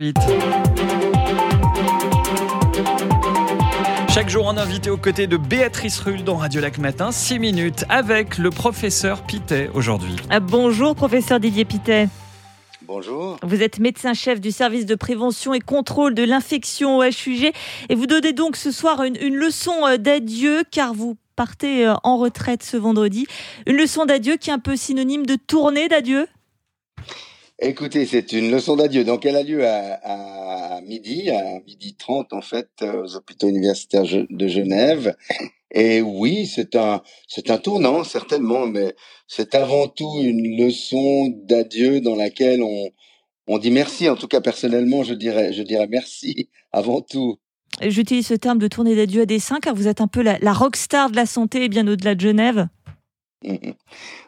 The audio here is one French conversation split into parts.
Vite. Chaque jour, un invité aux côtés de Béatrice Rulle dans Radio Lac Matin, 6 minutes avec le professeur Pitet aujourd'hui. Ah, bonjour, professeur Didier Pitet. Bonjour. Vous êtes médecin-chef du service de prévention et contrôle de l'infection au HUG et vous donnez donc ce soir une, une leçon euh, d'adieu car vous partez euh, en retraite ce vendredi. Une leçon d'adieu qui est un peu synonyme de tournée d'adieu? Écoutez, c'est une leçon d'adieu. Donc, elle a lieu à, midi, à midi 30 en fait, aux hôpitaux universitaires de Genève. Et oui, c'est un, c'est un tournant certainement, mais c'est avant tout une leçon d'adieu dans laquelle on, on dit merci. En tout cas, personnellement, je dirais, je dirais merci avant tout. J'utilise ce terme de tournée d'adieu à dessein car vous êtes un peu la, la rockstar de la santé, bien au-delà de Genève.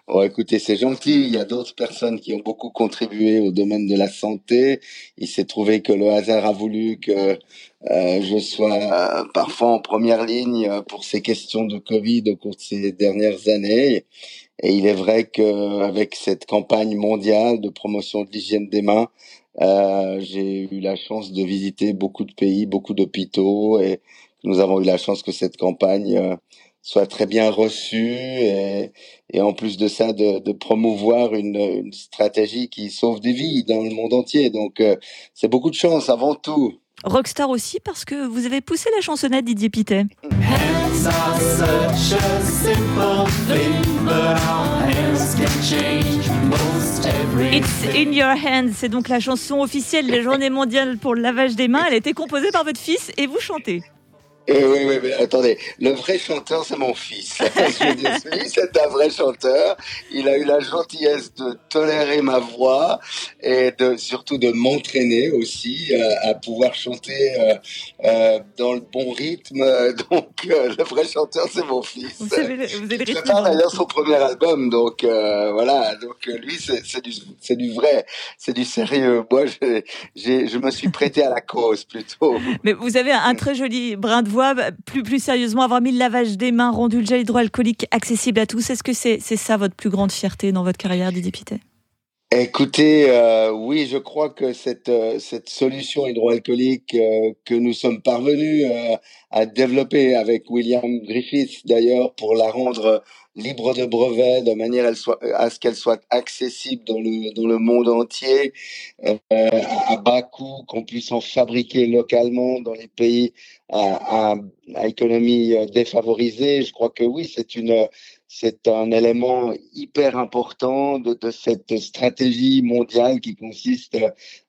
Bon, écoutez, c'est gentil. Il y a d'autres personnes qui ont beaucoup contribué au domaine de la santé. Il s'est trouvé que le hasard a voulu que euh, je sois euh, parfois en première ligne pour ces questions de Covid au cours de ces dernières années. Et il est vrai qu'avec cette campagne mondiale de promotion de l'hygiène des mains, euh, j'ai eu la chance de visiter beaucoup de pays, beaucoup d'hôpitaux, et nous avons eu la chance que cette campagne euh, soit très bien reçu et, et en plus de ça de, promouvoir une, stratégie qui sauve des vies dans le monde entier. Donc euh, c'est beaucoup de chance avant tout. Rockstar aussi parce que vous avez poussé la chansonnette Didier Pitet. It's in your hands, c'est donc la chanson officielle de la journée mondiale pour le lavage des mains. Elle a été composée par votre fils et vous chantez. Eh oui, oui, mais attendez, le vrai chanteur, c'est mon fils. c'est un vrai chanteur. Il a eu la gentillesse de tolérer ma voix et de surtout de m'entraîner aussi euh, à pouvoir chanter euh, euh, dans le bon rythme. Donc, euh, le vrai chanteur, c'est mon fils. Vous avez, vous avez le rythme. d'ailleurs son premier album, donc euh, voilà. Donc lui, c'est du, c'est du vrai, c'est du sérieux. Moi, j'ai, je me suis prêté à la cause plutôt. Mais vous avez un très joli brin de plus, plus sérieusement, avoir mis le lavage des mains, rendu le gel hydroalcoolique accessible à tous. Est-ce que c'est ça votre plus grande fierté dans votre carrière, Didier Pitet Écoutez, euh, oui, je crois que cette euh, cette solution hydroalcoolique euh, que nous sommes parvenus à développer avec William Griffiths d'ailleurs pour la rendre libre de brevet de manière à, ce qu'elle soit accessible dans le dans le monde entier euh, à bas coût, qu'on puisse en fabriquer localement dans les pays à, à, à économie défavorisée. Je crois que oui, c'est une c'est un élément hyper important de, de, cette stratégie mondiale qui consiste,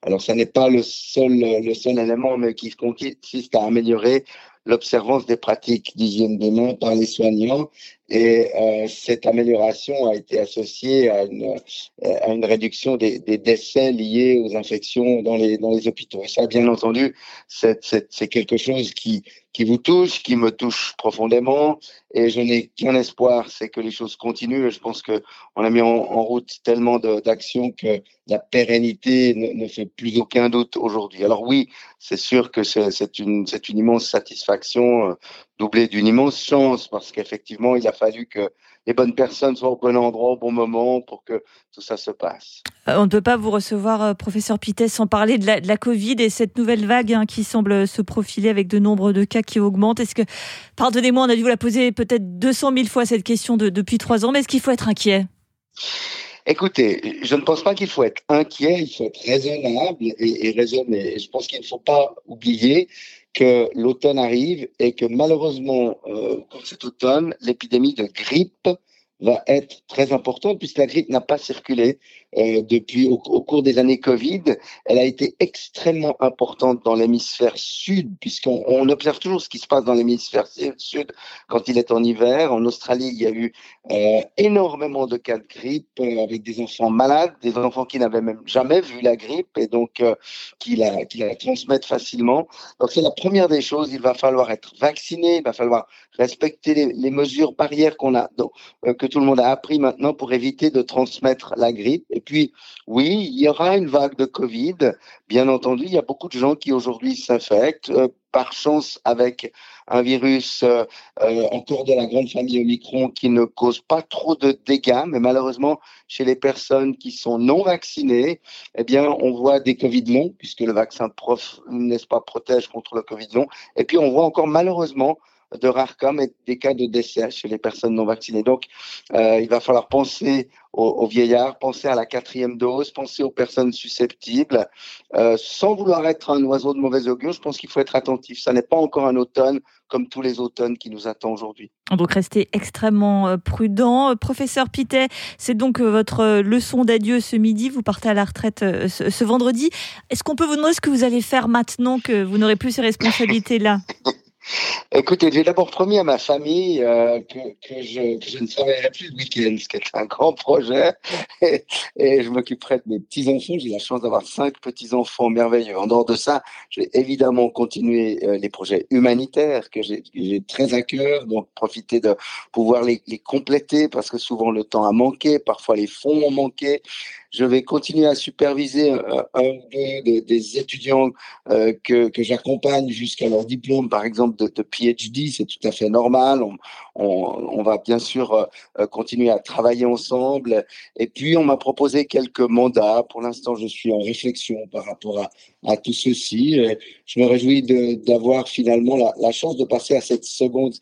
alors ça n'est pas le seul, le seul élément, mais qui consiste à améliorer l'observance des pratiques d'hygiène des mains par les soignants. Et euh, cette amélioration a été associée à une, à une réduction des, des, décès liés aux infections dans les, dans les hôpitaux. Et ça, bien entendu, c'est quelque chose qui, qui vous touche, qui me touche profondément. Et je n'ai qu'un espoir, c'est que les choses continuent. Et je pense que on a mis en, route tellement d'actions que la pérennité ne, fait plus aucun doute aujourd'hui. Alors oui, c'est sûr que c'est une, une immense satisfaction, euh, doublée d'une immense chance, parce qu'effectivement, il a fallu que les bonnes personnes soient au bon endroit au bon moment pour que tout ça se passe. Euh, on ne peut pas vous recevoir, euh, professeur Pitet, sans parler de la, de la, Covid et cette nouvelle vague hein, qui semble se profiler avec de nombreux de cas qui augmentent. Est-ce que, pardonnez-moi, on a dû vous la poser peut-être 200 000 fois cette question de, depuis trois ans, mais est-ce qu'il faut être inquiet? Écoutez, je ne pense pas qu'il faut être inquiet, il faut être raisonnable et, et raisonner. Je pense qu'il ne faut pas oublier que l'automne arrive et que malheureusement, euh, cet automne, l'épidémie de grippe va être très importante puisque la grippe n'a pas circulé euh, depuis au, cours des années Covid. Elle a été extrêmement importante dans l'hémisphère sud puisqu'on on observe toujours ce qui se passe dans l'hémisphère sud quand il est en hiver. En Australie, il y a eu euh, énormément de cas de grippe euh, avec des enfants malades, des enfants qui n'avaient même jamais vu la grippe et donc qui, la, transmettent facilement. Donc c'est la première des choses. Il va falloir être vacciné, il va falloir respecter les, mesures barrières qu'on a, donc, que tout le monde a appris maintenant pour éviter de transmettre la grippe. Et puis, oui, il y aura une vague de Covid. Bien entendu, il y a beaucoup de gens qui aujourd'hui s'infectent, euh, par chance avec un virus euh, euh, encore de la grande famille Omicron qui ne cause pas trop de dégâts, mais malheureusement, chez les personnes qui sont non vaccinées, eh bien, on voit des Covid longs, puisque le vaccin prof, n'est-ce pas, protège contre le Covid long. Et puis, on voit encore malheureusement de rares cas, mais des cas de décès chez les personnes non vaccinées. Donc, euh, il va falloir penser aux, vieillards, penser à la quatrième dose, penser aux personnes susceptibles. Euh, sans vouloir être un oiseau de mauvais augure, je pense qu'il faut être attentif. Ça n'est pas encore un automne comme tous les automnes qui nous attendent aujourd'hui. Donc restez extrêmement euh, prudent. Professeur Pitet, c'est donc votre leçon d'adieu ce midi. Vous partez à la retraite ce, ce vendredi. Est-ce qu'on peut vous demander ce que vous allez faire maintenant que vous n'aurez plus ces responsabilités-là? Écoutez, j'ai d'abord promis à ma famille euh, que, que, je, que, je, ne travaillerai plus le week-end, ce qui est un grand projet. Et, et je m'occuperai de mes petits-enfants. J'ai la chance d'avoir cinq petits-enfants merveilleux. En dehors de ça, je vais évidemment continuer euh, les projets humanitaires que j'ai très à cœur. Donc, profiter de pouvoir les, les compléter parce que souvent le temps a manqué, parfois les fonds ont manqué. Je vais continuer à superviser euh, un ou deux des étudiants euh, que, que j'accompagne jusqu'à leur diplôme, par exemple, de, PhD. C'est tout à fait normal. On, on, va bien sûr euh, continuer à travailler ensemble. Et puis, on m'a proposé quelques mandats. Pour l'instant, je suis en réflexion par rapport à, à tout ceci. Je me réjouis d'avoir finalement la, chance de passer à cette seconde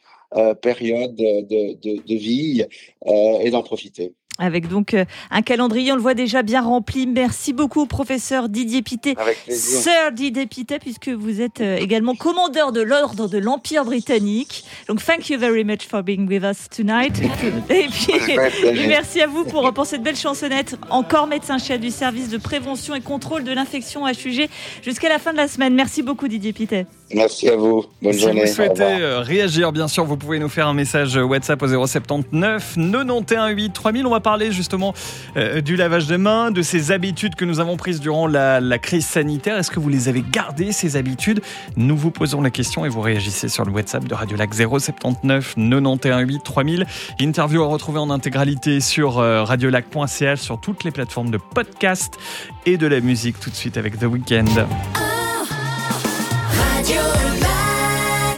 période de, de, de vie euh, et d'en profiter avec donc euh, un calendrier, on le voit déjà bien rempli. Merci beaucoup, professeur Didier Pité, sœur Didier Pité, puisque vous êtes euh, également commandeur de l'ordre de l'Empire britannique. Donc, thank you very much for being with us tonight. Et puis, merci à vous pour, pour cette belle chansonnette. Encore médecin-chef du service de prévention et contrôle de l'infection HUG jusqu'à la fin de la semaine. Merci beaucoup, Didier Pité. Merci à vous. Bonne si journée. Si vous souhaitez euh, réagir, bien sûr, vous pouvez nous faire un message WhatsApp au 079 91 8 3000. On va parler justement euh, du lavage des mains, de ces habitudes que nous avons prises durant la, la crise sanitaire. Est-ce que vous les avez gardées, ces habitudes? Nous vous posons la question et vous réagissez sur le WhatsApp de Radio Lac 079 91 8 3000. Interview à retrouver en intégralité sur euh, radiolac.ch, sur toutes les plateformes de podcast et de la musique tout de suite avec The Weeknd.